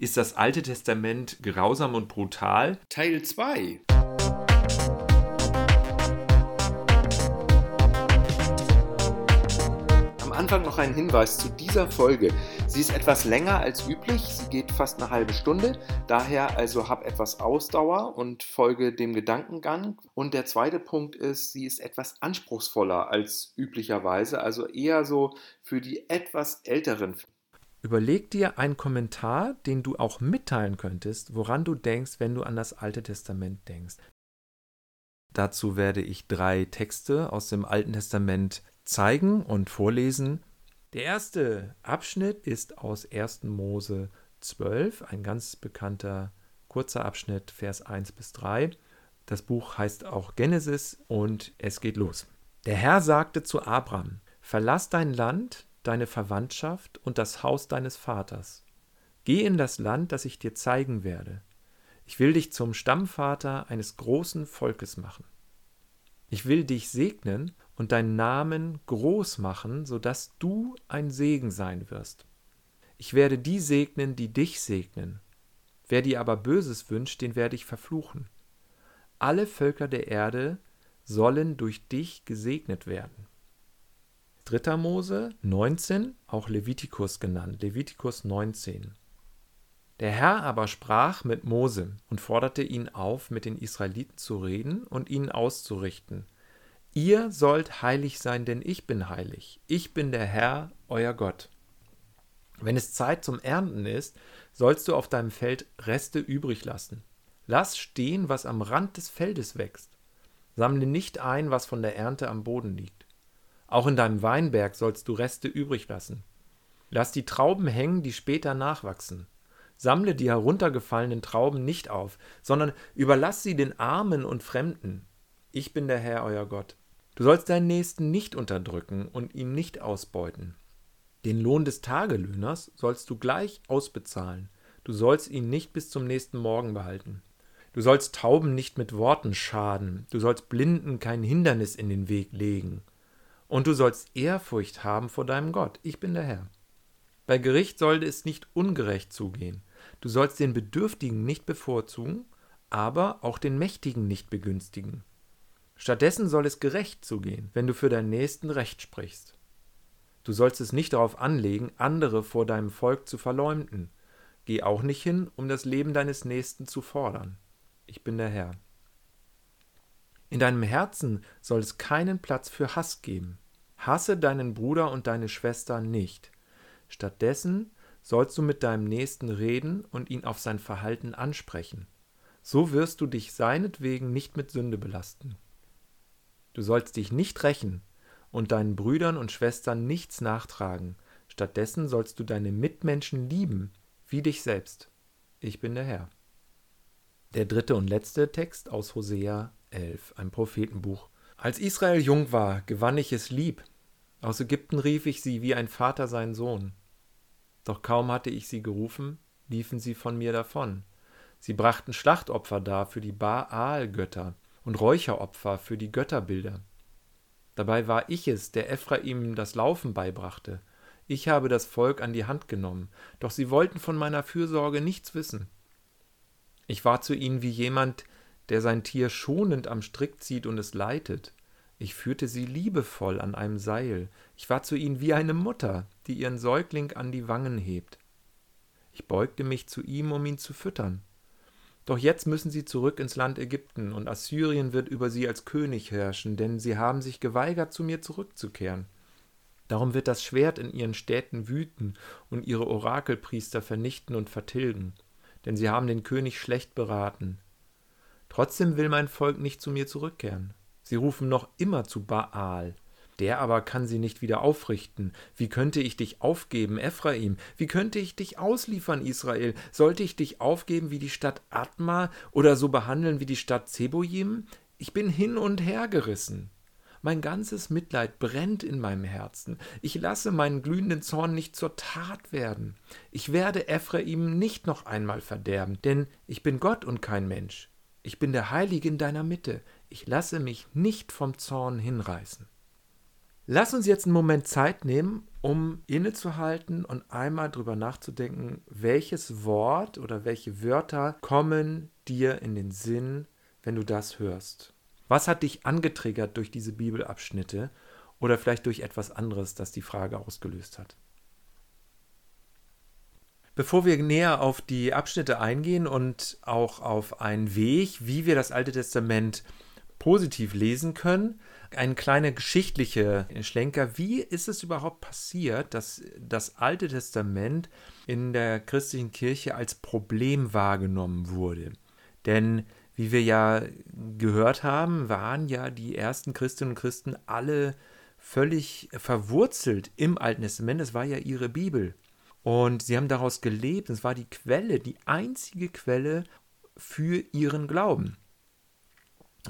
Ist das Alte Testament grausam und brutal? Teil 2. Am Anfang noch ein Hinweis zu dieser Folge. Sie ist etwas länger als üblich, sie geht fast eine halbe Stunde, daher also hab etwas Ausdauer und folge dem Gedankengang. Und der zweite Punkt ist, sie ist etwas anspruchsvoller als üblicherweise, also eher so für die etwas älteren. Überleg dir einen Kommentar, den du auch mitteilen könntest, woran du denkst, wenn du an das Alte Testament denkst. Dazu werde ich drei Texte aus dem Alten Testament zeigen und vorlesen. Der erste Abschnitt ist aus 1. Mose 12, ein ganz bekannter kurzer Abschnitt, Vers 1 bis 3. Das Buch heißt auch Genesis und es geht los. Der Herr sagte zu Abram: Verlass dein Land, deine Verwandtschaft und das Haus deines Vaters. Geh in das Land, das ich dir zeigen werde. Ich will dich zum Stammvater eines großen Volkes machen. Ich will dich segnen und deinen Namen groß machen, so dass du ein Segen sein wirst. Ich werde die segnen, die dich segnen. Wer dir aber Böses wünscht, den werde ich verfluchen. Alle Völker der Erde sollen durch dich gesegnet werden. 3. Mose 19, auch Levitikus genannt, Levitikus 19. Der Herr aber sprach mit Mose und forderte ihn auf, mit den Israeliten zu reden und ihnen auszurichten. Ihr sollt heilig sein, denn ich bin heilig. Ich bin der Herr, euer Gott. Wenn es Zeit zum Ernten ist, sollst du auf deinem Feld Reste übrig lassen. Lass stehen, was am Rand des Feldes wächst. Sammle nicht ein, was von der Ernte am Boden liegt. Auch in deinem Weinberg sollst du Reste übrig lassen. Lass die Trauben hängen, die später nachwachsen. Sammle die heruntergefallenen Trauben nicht auf, sondern überlass sie den Armen und Fremden. Ich bin der Herr, euer Gott. Du sollst deinen Nächsten nicht unterdrücken und ihn nicht ausbeuten. Den Lohn des Tagelöhners sollst du gleich ausbezahlen. Du sollst ihn nicht bis zum nächsten Morgen behalten. Du sollst Tauben nicht mit Worten schaden. Du sollst Blinden kein Hindernis in den Weg legen. Und du sollst Ehrfurcht haben vor deinem Gott. Ich bin der Herr. Bei Gericht sollte es nicht ungerecht zugehen. Du sollst den Bedürftigen nicht bevorzugen, aber auch den Mächtigen nicht begünstigen. Stattdessen soll es gerecht zugehen, wenn du für deinen Nächsten Recht sprichst. Du sollst es nicht darauf anlegen, andere vor deinem Volk zu verleumden. Geh auch nicht hin, um das Leben deines Nächsten zu fordern. Ich bin der Herr. In deinem Herzen soll es keinen Platz für Hass geben. Hasse deinen Bruder und deine Schwester nicht. Stattdessen sollst du mit deinem Nächsten reden und ihn auf sein Verhalten ansprechen. So wirst du dich seinetwegen nicht mit Sünde belasten. Du sollst dich nicht rächen und deinen Brüdern und Schwestern nichts nachtragen. Stattdessen sollst du deine Mitmenschen lieben, wie dich selbst. Ich bin der Herr. Der dritte und letzte Text aus Hosea 11, ein Prophetenbuch. Als Israel jung war, gewann ich es lieb. Aus Ägypten rief ich sie wie ein Vater seinen Sohn. Doch kaum hatte ich sie gerufen, liefen sie von mir davon. Sie brachten Schlachtopfer dar für die Baal-Götter und Räucheropfer für die Götterbilder. Dabei war ich es, der Ephraim das Laufen beibrachte. Ich habe das Volk an die Hand genommen, doch sie wollten von meiner Fürsorge nichts wissen. Ich war zu ihnen wie jemand, der sein Tier schonend am Strick zieht und es leitet. Ich führte sie liebevoll an einem Seil. Ich war zu ihnen wie eine Mutter, die ihren Säugling an die Wangen hebt. Ich beugte mich zu ihm, um ihn zu füttern. Doch jetzt müssen sie zurück ins Land Ägypten, und Assyrien wird über sie als König herrschen, denn sie haben sich geweigert, zu mir zurückzukehren. Darum wird das Schwert in ihren Städten wüten und ihre Orakelpriester vernichten und vertilgen, denn sie haben den König schlecht beraten. Trotzdem will mein Volk nicht zu mir zurückkehren. Sie rufen noch immer zu Baal. Der aber kann sie nicht wieder aufrichten. Wie könnte ich dich aufgeben, Ephraim? Wie könnte ich dich ausliefern, Israel? Sollte ich dich aufgeben wie die Stadt Atma oder so behandeln wie die Stadt Zeboim? Ich bin hin und her gerissen. Mein ganzes Mitleid brennt in meinem Herzen. Ich lasse meinen glühenden Zorn nicht zur Tat werden. Ich werde Ephraim nicht noch einmal verderben, denn ich bin Gott und kein Mensch. Ich bin der Heilige in deiner Mitte. Ich lasse mich nicht vom Zorn hinreißen. Lass uns jetzt einen Moment Zeit nehmen, um innezuhalten und einmal drüber nachzudenken, welches Wort oder welche Wörter kommen dir in den Sinn, wenn du das hörst. Was hat dich angetriggert durch diese Bibelabschnitte oder vielleicht durch etwas anderes, das die Frage ausgelöst hat? Bevor wir näher auf die Abschnitte eingehen und auch auf einen Weg, wie wir das Alte Testament positiv lesen können, ein kleiner geschichtlicher Schlenker. Wie ist es überhaupt passiert, dass das Alte Testament in der christlichen Kirche als Problem wahrgenommen wurde? Denn wie wir ja gehört haben, waren ja die ersten Christinnen und Christen alle völlig verwurzelt im Alten Testament. Es war ja ihre Bibel. Und sie haben daraus gelebt. Es war die Quelle, die einzige Quelle für ihren Glauben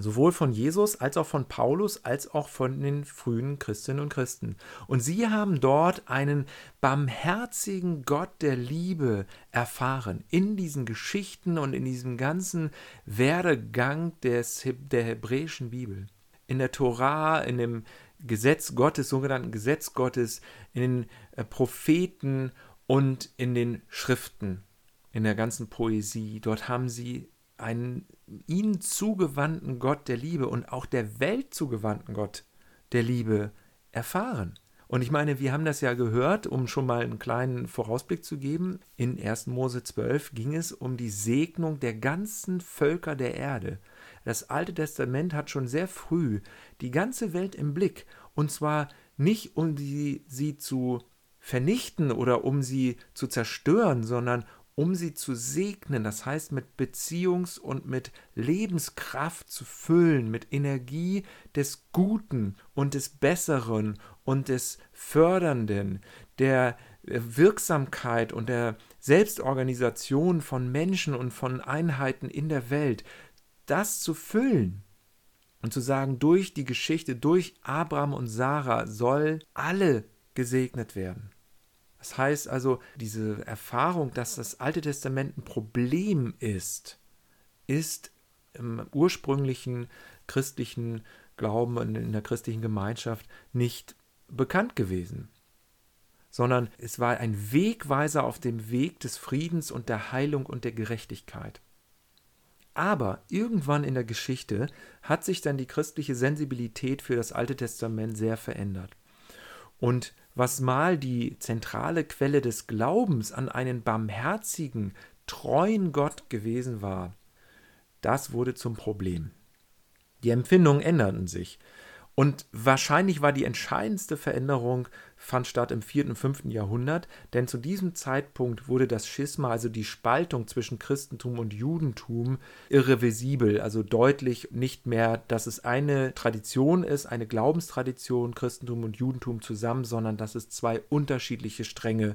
sowohl von Jesus als auch von Paulus als auch von den frühen Christinnen und Christen. Und sie haben dort einen barmherzigen Gott der Liebe erfahren in diesen Geschichten und in diesem ganzen Werdegang des, der hebräischen Bibel. In der Torah, in dem Gesetz Gottes, sogenannten Gesetz Gottes, in den äh, Propheten und in den Schriften, in der ganzen Poesie. Dort haben sie einen ihnen zugewandten Gott der Liebe und auch der Welt zugewandten Gott der Liebe erfahren. Und ich meine, wir haben das ja gehört, um schon mal einen kleinen Vorausblick zu geben. In 1. Mose 12 ging es um die Segnung der ganzen Völker der Erde. Das Alte Testament hat schon sehr früh die ganze Welt im Blick. Und zwar nicht, um sie, sie zu vernichten oder um sie zu zerstören, sondern um sie zu segnen, das heißt mit Beziehungs- und mit Lebenskraft zu füllen, mit Energie des Guten und des Besseren und des Fördernden, der Wirksamkeit und der Selbstorganisation von Menschen und von Einheiten in der Welt, das zu füllen und zu sagen, durch die Geschichte, durch Abraham und Sarah soll alle gesegnet werden. Das heißt also, diese Erfahrung, dass das Alte Testament ein Problem ist, ist im ursprünglichen christlichen Glauben und in der christlichen Gemeinschaft nicht bekannt gewesen, sondern es war ein Wegweiser auf dem Weg des Friedens und der Heilung und der Gerechtigkeit. Aber irgendwann in der Geschichte hat sich dann die christliche Sensibilität für das Alte Testament sehr verändert. Und was mal die zentrale Quelle des Glaubens an einen barmherzigen, treuen Gott gewesen war, das wurde zum Problem. Die Empfindungen änderten sich. Und wahrscheinlich war die entscheidendste Veränderung fand statt im 4. und 5. Jahrhundert, denn zu diesem Zeitpunkt wurde das Schisma, also die Spaltung zwischen Christentum und Judentum, irreversibel, also deutlich nicht mehr, dass es eine Tradition ist, eine Glaubenstradition, Christentum und Judentum zusammen, sondern dass es zwei unterschiedliche Stränge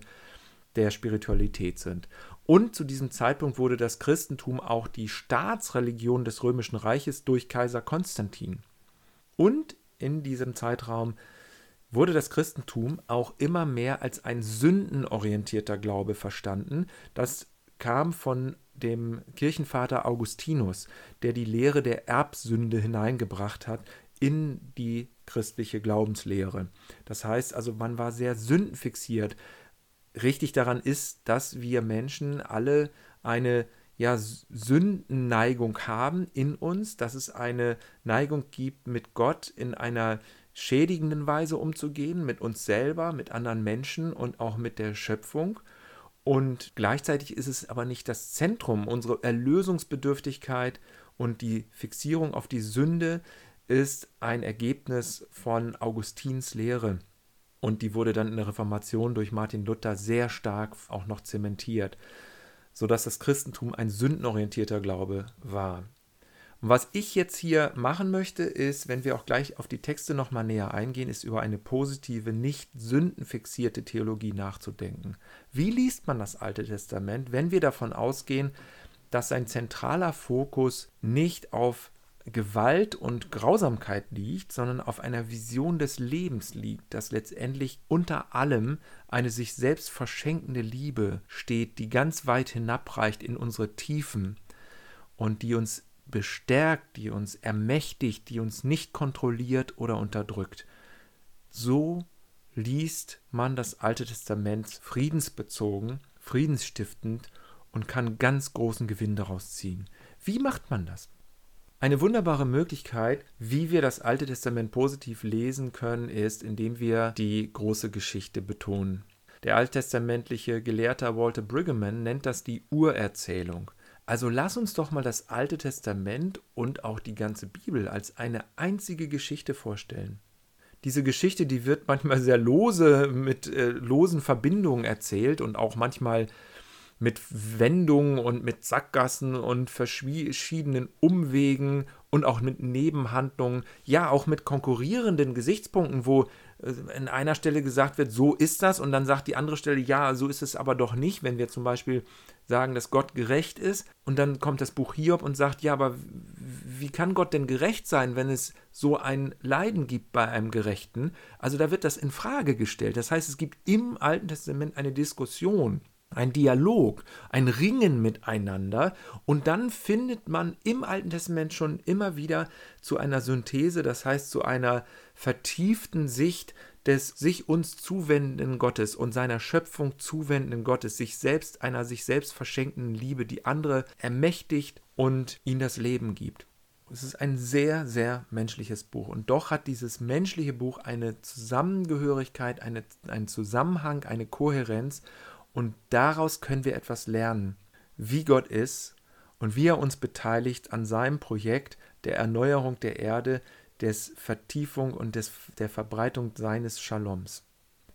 der Spiritualität sind. Und zu diesem Zeitpunkt wurde das Christentum auch die Staatsreligion des Römischen Reiches durch Kaiser Konstantin. Und in diesem Zeitraum wurde das Christentum auch immer mehr als ein sündenorientierter Glaube verstanden. Das kam von dem Kirchenvater Augustinus, der die Lehre der Erbsünde hineingebracht hat in die christliche Glaubenslehre. Das heißt also, man war sehr sündenfixiert. Richtig daran ist, dass wir Menschen alle eine ja, Sündenneigung haben in uns, dass es eine Neigung gibt, mit Gott in einer schädigenden Weise umzugehen, mit uns selber, mit anderen Menschen und auch mit der Schöpfung. Und gleichzeitig ist es aber nicht das Zentrum. Unsere Erlösungsbedürftigkeit und die Fixierung auf die Sünde ist ein Ergebnis von Augustins Lehre. Und die wurde dann in der Reformation durch Martin Luther sehr stark auch noch zementiert sodass das Christentum ein sündenorientierter Glaube war. Und was ich jetzt hier machen möchte, ist, wenn wir auch gleich auf die Texte nochmal näher eingehen, ist über eine positive, nicht sündenfixierte Theologie nachzudenken. Wie liest man das Alte Testament, wenn wir davon ausgehen, dass sein zentraler Fokus nicht auf Gewalt und Grausamkeit liegt, sondern auf einer Vision des Lebens liegt, das letztendlich unter allem eine sich selbst verschenkende Liebe steht, die ganz weit hinabreicht in unsere Tiefen und die uns bestärkt, die uns ermächtigt, die uns nicht kontrolliert oder unterdrückt. So liest man das Alte Testament friedensbezogen, friedensstiftend und kann ganz großen Gewinn daraus ziehen. Wie macht man das? Eine wunderbare Möglichkeit, wie wir das Alte Testament positiv lesen können, ist, indem wir die große Geschichte betonen. Der alttestamentliche Gelehrter Walter Brigham nennt das die Urerzählung. Also lass uns doch mal das Alte Testament und auch die ganze Bibel als eine einzige Geschichte vorstellen. Diese Geschichte, die wird manchmal sehr lose mit äh, losen Verbindungen erzählt und auch manchmal mit Wendungen und mit Sackgassen und verschiedenen Umwegen und auch mit Nebenhandlungen, ja, auch mit konkurrierenden Gesichtspunkten, wo an äh, einer Stelle gesagt wird, so ist das, und dann sagt die andere Stelle, ja, so ist es aber doch nicht, wenn wir zum Beispiel sagen, dass Gott gerecht ist, und dann kommt das Buch Hiob und sagt, ja, aber wie kann Gott denn gerecht sein, wenn es so ein Leiden gibt bei einem Gerechten? Also da wird das in Frage gestellt. Das heißt, es gibt im Alten Testament eine Diskussion ein Dialog, ein Ringen miteinander und dann findet man im Alten Testament schon immer wieder zu einer Synthese, das heißt zu einer vertieften Sicht des sich uns zuwendenden Gottes und seiner Schöpfung zuwendenden Gottes, sich selbst einer sich selbst verschenkenden Liebe, die andere ermächtigt und ihnen das Leben gibt. Es ist ein sehr, sehr menschliches Buch. Und doch hat dieses menschliche Buch eine Zusammengehörigkeit, eine, einen Zusammenhang, eine Kohärenz. Und daraus können wir etwas lernen, wie Gott ist und wie er uns beteiligt an seinem Projekt der Erneuerung der Erde, des Vertiefung und des, der Verbreitung seines Shaloms.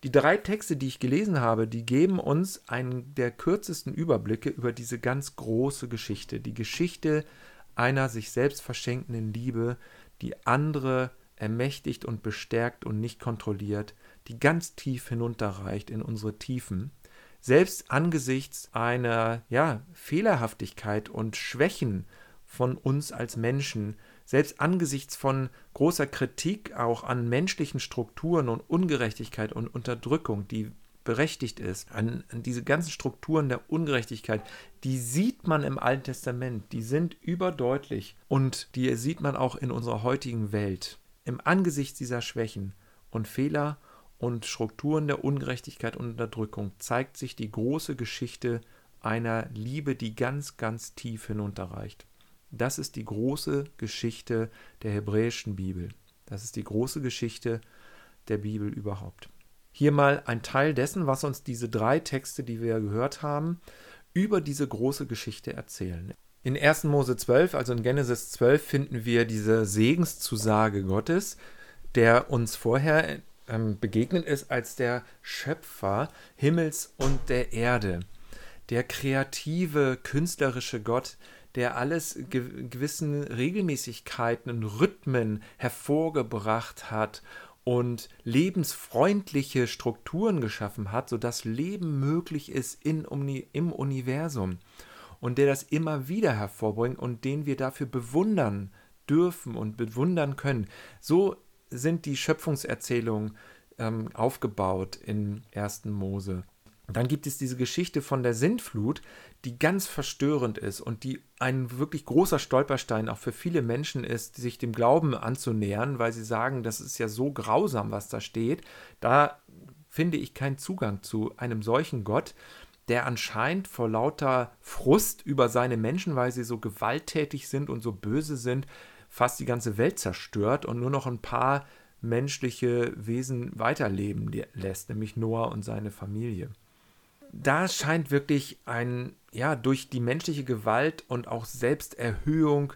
Die drei Texte, die ich gelesen habe, die geben uns einen der kürzesten Überblicke über diese ganz große Geschichte, die Geschichte einer sich selbst verschenkenden Liebe, die andere ermächtigt und bestärkt und nicht kontrolliert, die ganz tief hinunterreicht in unsere Tiefen selbst angesichts einer ja, Fehlerhaftigkeit und Schwächen von uns als Menschen, selbst angesichts von großer Kritik auch an menschlichen Strukturen und Ungerechtigkeit und Unterdrückung, die berechtigt ist, an, an, diese ganzen Strukturen der Ungerechtigkeit, die sieht man im Alten Testament, die sind überdeutlich und die sieht man auch in unserer heutigen Welt. Im Angesicht dieser Schwächen und Fehler und Strukturen der Ungerechtigkeit und Unterdrückung zeigt sich die große Geschichte einer Liebe, die ganz, ganz tief hinunterreicht. Das ist die große Geschichte der hebräischen Bibel. Das ist die große Geschichte der Bibel überhaupt. Hier mal ein Teil dessen, was uns diese drei Texte, die wir gehört haben, über diese große Geschichte erzählen. In 1. Mose 12, also in Genesis 12, finden wir diese Segenszusage Gottes, der uns vorher ähm, begegnet ist als der Schöpfer Himmels und der Erde, der kreative, künstlerische Gott, der alles ge gewissen Regelmäßigkeiten und Rhythmen hervorgebracht hat und lebensfreundliche Strukturen geschaffen hat, sodass Leben möglich ist in, im Universum und der das immer wieder hervorbringt und den wir dafür bewundern dürfen und bewundern können. So sind die Schöpfungserzählungen ähm, aufgebaut in 1. Mose. dann gibt es diese Geschichte von der Sintflut, die ganz verstörend ist und die ein wirklich großer Stolperstein auch für viele Menschen ist, sich dem Glauben anzunähern, weil sie sagen, das ist ja so grausam, was da steht. Da finde ich keinen Zugang zu einem solchen Gott, der anscheinend vor lauter Frust über seine Menschen, weil sie so gewalttätig sind und so böse sind, fast die ganze Welt zerstört und nur noch ein paar menschliche Wesen weiterleben lässt, nämlich Noah und seine Familie. Da scheint wirklich ein, ja, durch die menschliche Gewalt und auch Selbsterhöhung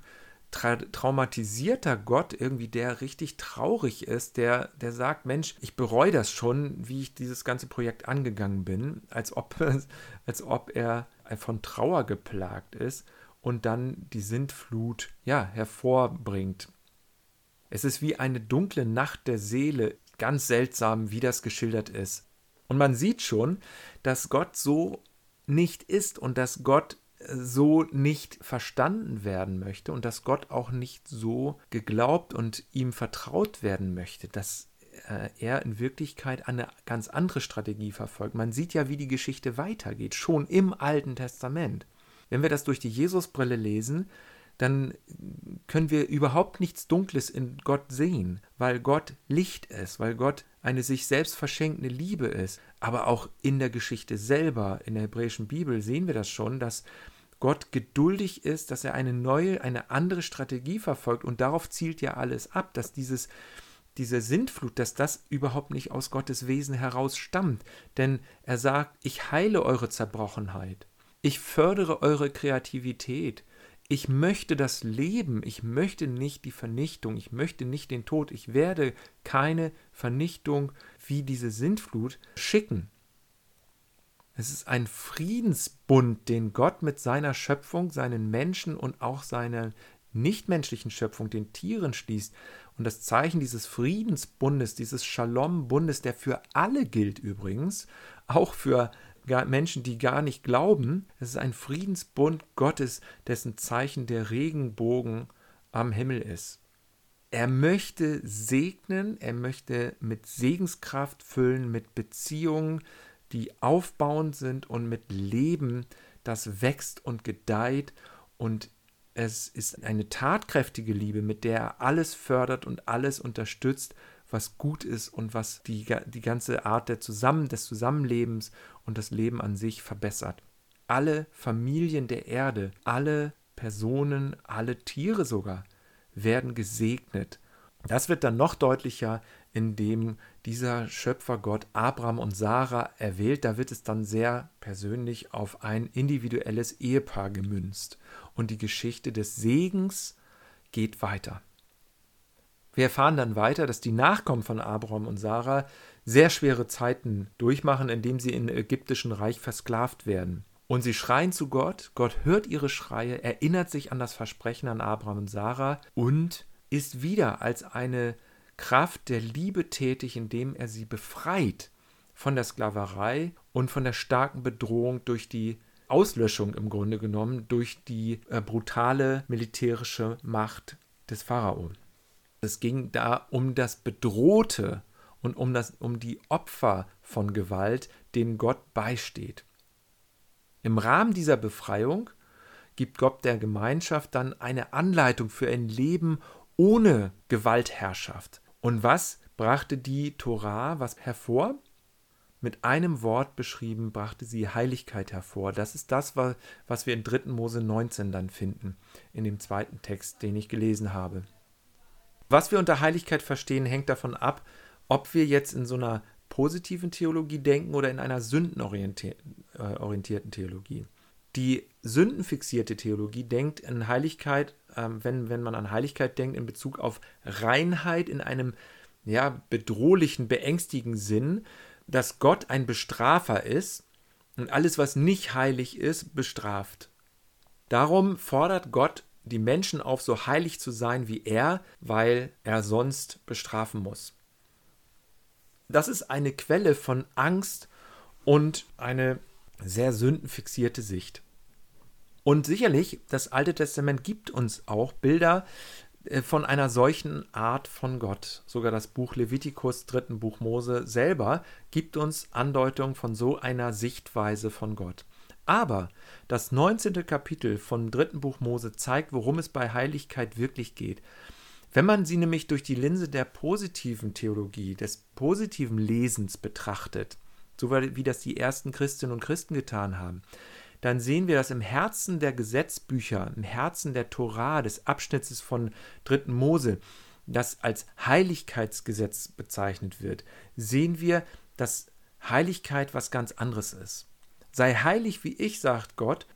tra traumatisierter Gott, irgendwie der richtig traurig ist, der, der sagt, Mensch, ich bereue das schon, wie ich dieses ganze Projekt angegangen bin, als ob, als ob er von Trauer geplagt ist und dann die Sintflut ja, hervorbringt. Es ist wie eine dunkle Nacht der Seele, ganz seltsam, wie das geschildert ist. Und man sieht schon, dass Gott so nicht ist und dass Gott äh, so nicht verstanden werden möchte und dass Gott auch nicht so geglaubt und ihm vertraut werden möchte, dass äh, er in Wirklichkeit eine ganz andere Strategie verfolgt. Man sieht ja, wie die Geschichte weitergeht, schon im Alten Testament. Wenn wir das durch die Jesusbrille lesen, dann können wir überhaupt nichts Dunkles in Gott sehen, weil Gott Licht ist, weil Gott eine sich selbst verschenkende Liebe ist. Aber auch in der Geschichte selber, in der hebräischen Bibel, sehen wir das schon, dass Gott geduldig ist, dass er eine neue, eine andere Strategie verfolgt und darauf zielt ja alles ab, dass dieses, diese Sintflut, dass das überhaupt nicht aus Gottes Wesen heraus stammt. Denn er sagt, ich heile eure Zerbrochenheit, ich fördere eure Kreativität, ich möchte das Leben, ich möchte nicht die Vernichtung, ich möchte nicht den Tod, ich werde keine Vernichtung wie diese Sintflut schicken. Es ist ein Friedensbund, den Gott mit seiner Schöpfung, seinen Menschen und auch seiner nichtmenschlichen Schöpfung, den Tieren schließt. Und das Zeichen dieses Friedensbundes, dieses Shalom-Bundes, der für alle gilt übrigens, auch für Menschen, die gar nicht glauben. Es ist ein Friedensbund Gottes, dessen Zeichen der Regenbogen am Himmel ist. Er möchte segnen, er möchte mit Segenskraft füllen, mit Beziehungen, die aufbauend sind und mit Leben, das wächst und gedeiht. Und es ist eine tatkräftige Liebe, mit der er alles fördert und alles unterstützt, was gut ist und was die, die ganze Art der Zusammen, des Zusammenlebens und das Leben an sich verbessert. Alle Familien der Erde, alle Personen, alle Tiere sogar werden gesegnet. Das wird dann noch deutlicher, indem dieser Schöpfergott Abraham und Sarah erwählt. Da wird es dann sehr persönlich auf ein individuelles Ehepaar gemünzt. Und die Geschichte des Segens geht weiter. Wir erfahren dann weiter, dass die Nachkommen von Abraham und Sarah sehr schwere Zeiten durchmachen, indem sie im ägyptischen Reich versklavt werden. Und sie schreien zu Gott, Gott hört ihre Schreie, erinnert sich an das Versprechen an Abraham und Sarah und ist wieder als eine Kraft der Liebe tätig, indem er sie befreit von der Sklaverei und von der starken Bedrohung durch die Auslöschung im Grunde genommen, durch die äh, brutale militärische Macht des Pharao. Es ging da um das Bedrohte und um, das, um die Opfer von Gewalt, denen Gott beisteht. Im Rahmen dieser Befreiung gibt Gott der Gemeinschaft dann eine Anleitung für ein Leben ohne Gewaltherrschaft. Und was brachte die Torah was hervor? Mit einem Wort beschrieben brachte sie Heiligkeit hervor. Das ist das, was wir in 3. Mose 19 dann finden, in dem zweiten Text, den ich gelesen habe. Was wir unter Heiligkeit verstehen, hängt davon ab, ob wir jetzt in so einer positiven Theologie denken oder in einer sündenorientierten Theologie. Die sündenfixierte Theologie denkt an Heiligkeit, ähm, wenn, wenn man an Heiligkeit denkt, in Bezug auf Reinheit in einem ja, bedrohlichen, beängstigenden Sinn, dass Gott ein Bestrafer ist und alles, was nicht heilig ist, bestraft. Darum fordert Gott die Menschen auf, so heilig zu sein wie er, weil er sonst bestrafen muss. Das ist eine Quelle von Angst und eine sehr sündenfixierte Sicht. Und sicherlich, das Alte Testament gibt uns auch Bilder äh, von einer solchen Art von Gott. Sogar das Buch Levitikus, dritten Buch Mose selber, gibt uns Andeutungen von so einer Sichtweise von Gott. Aber das 19. Kapitel vom dritten Buch Mose zeigt, worum es bei Heiligkeit wirklich geht. Wenn man sie nämlich durch die Linse der positiven Theologie, des positiven Lesens betrachtet, so wie das die ersten Christinnen und Christen getan haben, dann sehen wir, dass im Herzen der Gesetzbücher, im Herzen der Torah, des Abschnittes von 3. Mose, das als Heiligkeitsgesetz bezeichnet wird, sehen wir, dass Heiligkeit was ganz anderes ist. Sei heilig wie ich, sagt Gott,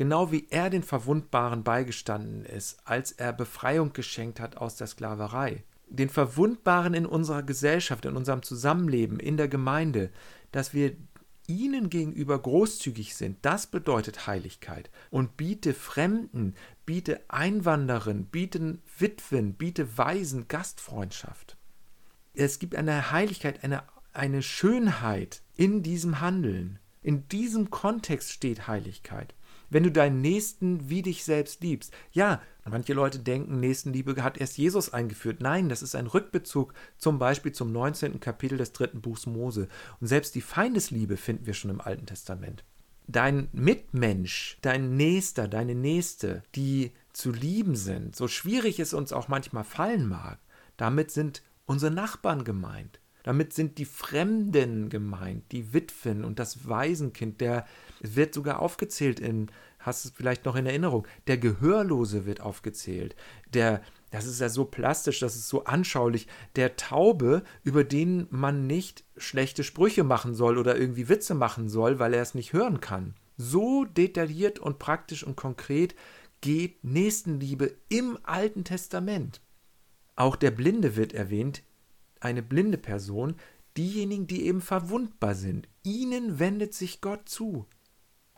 genau wie er den Verwundbaren beigestanden ist, als er Befreiung geschenkt hat aus der Sklaverei. Den Verwundbaren in unserer Gesellschaft, in unserem Zusammenleben, in der Gemeinde, dass wir ihnen gegenüber großzügig sind, das bedeutet Heiligkeit. Und biete Fremden, biete Einwanderern, biete Witwen, biete Waisen Gastfreundschaft. Es gibt eine Heiligkeit, eine, eine Schönheit in diesem Handeln. In diesem Kontext steht Heiligkeit. Wenn du deinen Nächsten wie dich selbst liebst. Ja, manche Leute denken, Nächstenliebe hat erst Jesus eingeführt. Nein, das ist ein Rückbezug zum Beispiel zum 19. Kapitel des dritten Buchs Mose. Und selbst die Feindesliebe finden wir schon im Alten Testament. dein Mitmensch, dein Nächster, deine Nächste, die zu lieben sind, so schwierig es uns auch manchmal fallen mag, damit sind unsere Nachbarn gemeint. Damit sind die Fremden gemeint, die Witwen und das Waisenkind, der wird sogar aufgezählt in, hast du es vielleicht noch in Erinnerung, der Gehörlose wird aufgezählt, der, das ist ja so plastisch, das ist so anschaulich, der Taube, über den man nicht schlechte Sprüche machen soll oder irgendwie Witze machen soll, weil er es nicht hören kann. So detailliert und praktisch und konkret geht Nächstenliebe im Alten Testament. Auch der Blinde wird erwähnt, eine blinde Person, diejenigen, die eben verwundbar sind. Ihnen wendet sich Gott zu.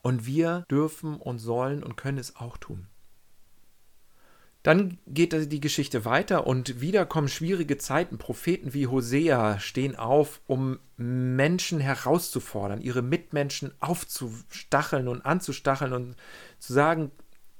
Und wir dürfen und sollen und können es auch tun. Dann geht die Geschichte weiter und wieder kommen schwierige Zeiten. Propheten wie Hosea stehen auf, um Menschen herauszufordern, ihre Mitmenschen aufzustacheln und anzustacheln und zu sagen,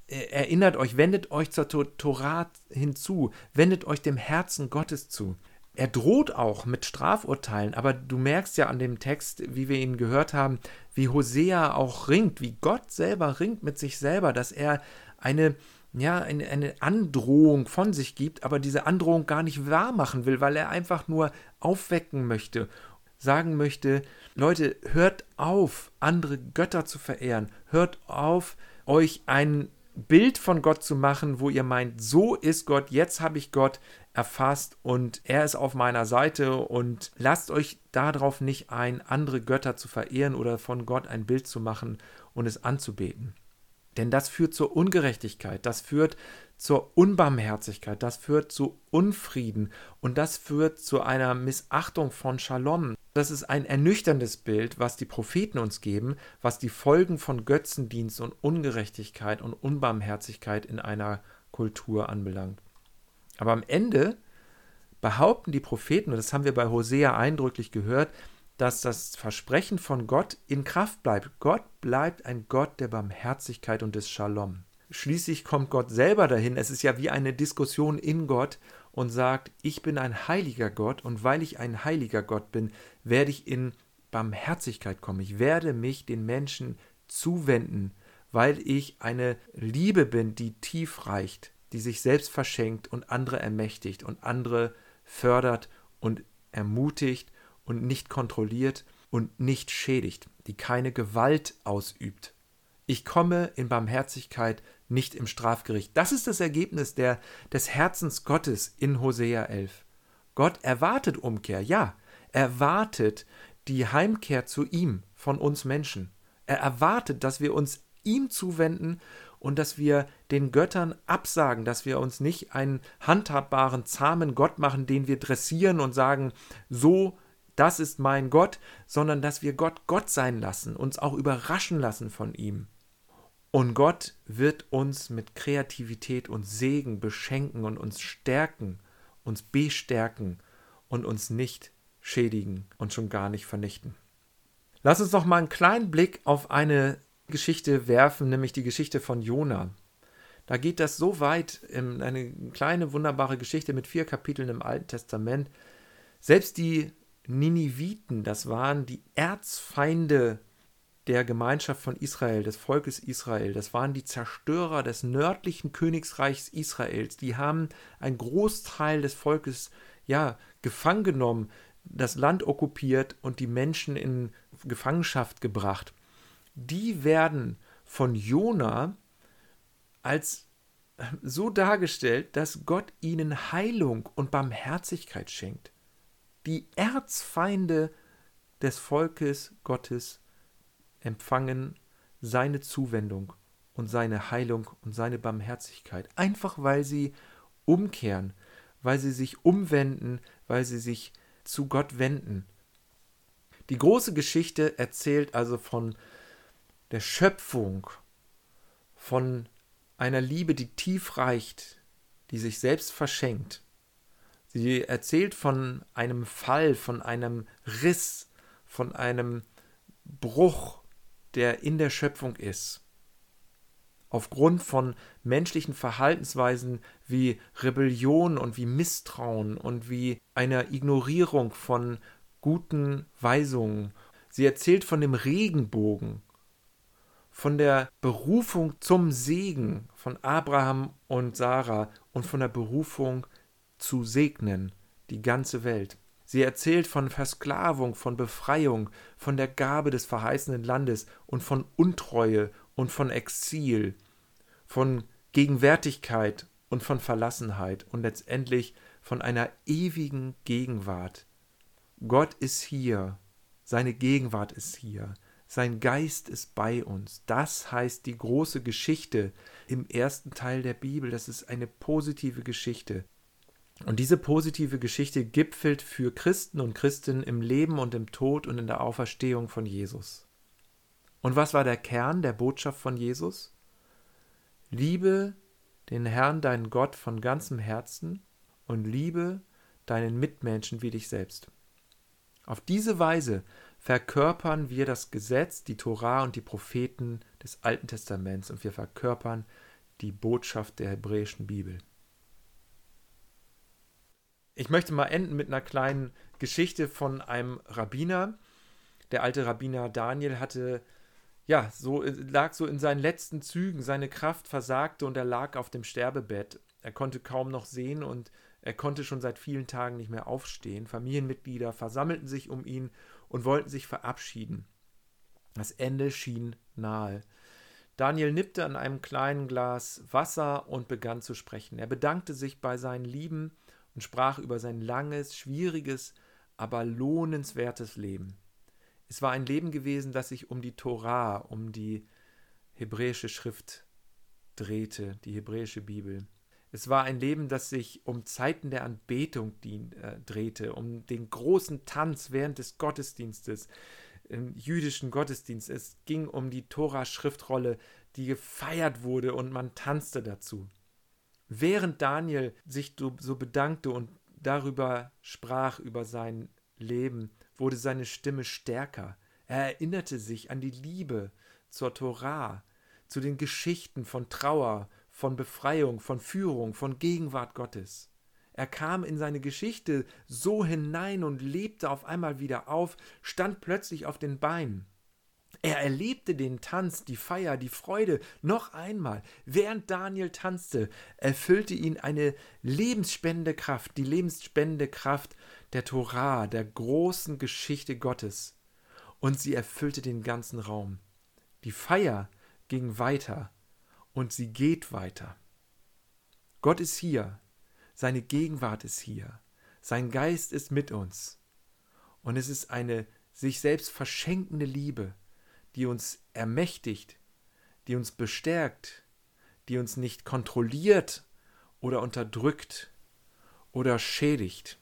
äh, erinnert euch, wendet euch zur Torah hinzu, wendet euch dem Herzen Gottes zu. Er droht auch mit Strafurteilen, aber du merkst ja an dem Text, wie wir ihn gehört haben, wie Hosea auch ringt, wie Gott selber ringt mit sich selber, dass er eine, ja, eine, eine Androhung von sich gibt, aber diese Androhung gar nicht wahr machen will, weil er einfach nur aufwecken möchte, sagen möchte, Leute, hört auf, andere Götter zu verehren, hört auf, euch ein Bild von Gott zu machen, wo ihr meint, so ist Gott, jetzt habe ich Gott, erfasst und er ist auf meiner Seite und lasst euch darauf nicht ein, andere Götter zu verehren oder von Gott ein Bild zu machen und es anzubeten. Denn das führt zur Ungerechtigkeit, das führt zur Unbarmherzigkeit, das führt zu Unfrieden und das führt zu einer Missachtung von Shalom. Das ist ein ernüchterndes Bild, was die Propheten uns geben, was die Folgen von Götzendienst und Ungerechtigkeit und Unbarmherzigkeit in einer Kultur anbelangt. Aber am Ende behaupten die Propheten, und das haben wir bei Hosea eindrücklich gehört, dass das Versprechen von Gott in Kraft bleibt. Gott bleibt ein Gott der Barmherzigkeit und des Shalom. Schließlich kommt Gott selber dahin. Es ist ja wie eine Diskussion in Gott und sagt, ich bin ein heiliger Gott und weil ich ein heiliger Gott bin, werde ich in Barmherzigkeit kommen. Ich werde mich den Menschen zuwenden, weil ich eine Liebe bin, die tief reicht die sich selbst verschenkt und andere ermächtigt und andere fördert und ermutigt und nicht kontrolliert und nicht schädigt, die keine Gewalt ausübt. Ich komme in Barmherzigkeit, nicht im Strafgericht. Das ist das Ergebnis der, des Herzens Gottes in Hosea 11. Gott erwartet Umkehr, ja, er erwartet die Heimkehr zu ihm von uns Menschen. Er erwartet, dass wir uns ihm zuwenden und dass wir den Göttern absagen, dass wir uns nicht einen handhabbaren, zahmen Gott machen, den wir dressieren und sagen, so, das ist mein Gott, sondern dass wir Gott Gott sein lassen, uns auch überraschen lassen von ihm. Und Gott wird uns mit Kreativität und Segen beschenken und uns stärken, uns bestärken und uns nicht schädigen und schon gar nicht vernichten. Lass uns noch mal einen kleinen Blick auf eine Geschichte werfen, nämlich die Geschichte von Jona. Da geht das so weit, eine kleine wunderbare Geschichte mit vier Kapiteln im Alten Testament. Selbst die Niniviten, das waren die Erzfeinde der Gemeinschaft von Israel, des Volkes Israel. Das waren die Zerstörer des nördlichen Königsreichs Israels. Die haben einen Großteil des Volkes ja gefangen genommen, das Land okkupiert und die Menschen in Gefangenschaft gebracht die werden von Jona als so dargestellt, dass Gott ihnen Heilung und Barmherzigkeit schenkt. Die Erzfeinde des Volkes Gottes empfangen seine Zuwendung und seine Heilung und seine Barmherzigkeit, einfach weil sie umkehren, weil sie sich umwenden, weil sie sich zu Gott wenden. Die große Geschichte erzählt also von der Schöpfung, von einer Liebe, die tief reicht, die sich selbst verschenkt. Sie erzählt von einem Fall, von einem Riss, von einem Bruch, der in der Schöpfung ist. Aufgrund von menschlichen Verhaltensweisen wie Rebellion und wie Misstrauen und wie einer Ignorierung von guten Weisungen. Sie erzählt von dem Regenbogen, von der Berufung zum Segen von Abraham und Sarah und von der Berufung zu segnen die ganze Welt. Sie erzählt von Versklavung, von Befreiung, von der Gabe des verheißenen Landes und von Untreue und von Exil, von Gegenwärtigkeit und von Verlassenheit und letztendlich von einer ewigen Gegenwart. Gott ist hier, seine Gegenwart ist hier, sein Geist ist bei uns. Das heißt die große Geschichte im ersten Teil der Bibel. Das ist eine positive Geschichte. Und diese positive Geschichte gipfelt für Christen und Christinnen im Leben und im Tod und in der Auferstehung von Jesus. Und was war der Kern der Botschaft von Jesus? Liebe den Herrn, deinen Gott, von ganzem Herzen und liebe deinen Mitmenschen wie dich selbst. Auf diese Weise verkörpern wir das Gesetz, die Torah und die Propheten des Alten Testaments und wir verkörpern die Botschaft der hebräischen Bibel. Ich möchte mal enden mit einer kleinen Geschichte von einem Rabbiner. Der alte Rabbiner Daniel hatte, ja, so lag so in seinen letzten Zügen, seine Kraft versagte und er lag auf dem Sterbebett. Er konnte kaum noch sehen und er konnte schon seit vielen Tagen nicht mehr aufstehen. Familienmitglieder versammelten sich um ihn und wollten sich verabschieden. Das Ende schien nahe. Daniel nippte an einem kleinen Glas Wasser und begann zu sprechen. Er bedankte sich bei seinen Lieben und sprach über sein langes, schwieriges, aber lohnenswertes Leben. Es war ein Leben gewesen, das sich um die Torah, um die hebräische Schrift drehte, die hebräische Bibel. Es war ein Leben, das sich um Zeiten der Anbetung äh, drehte, um den großen Tanz während des Gottesdienstes, im jüdischen Gottesdienst. Es ging um die Tora-Schriftrolle, die gefeiert wurde und man tanzte dazu. Während Daniel sich so bedankte und darüber sprach, über sein Leben, wurde seine Stimme stärker. Er erinnerte sich an die Liebe zur Torah, zu den Geschichten von Trauer, von Befreiung, von Führung, von Gegenwart Gottes. Er kam in seine Geschichte so hinein und lebte auf einmal wieder auf, stand plötzlich auf den Beinen. Er erlebte den Tanz, die Feier, die Freude noch einmal. Während Daniel tanzte, erfüllte ihn eine lebensspendende Kraft, die lebensspendende Kraft der Torah, der großen Geschichte Gottes. Und sie erfüllte den ganzen Raum. Die Feier ging weiter und sie geht weiter. Gott ist hier, seine Gegenwart ist hier, sein Geist ist mit uns. Und es ist eine sich selbst verschenkende Liebe, die uns ermächtigt, die uns bestärkt, die uns nicht kontrolliert oder unterdrückt oder schädigt.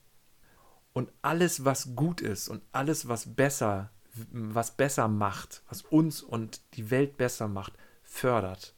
Und alles, was gut ist und alles, was besser, was besser macht, was uns und die Welt besser macht, fördert.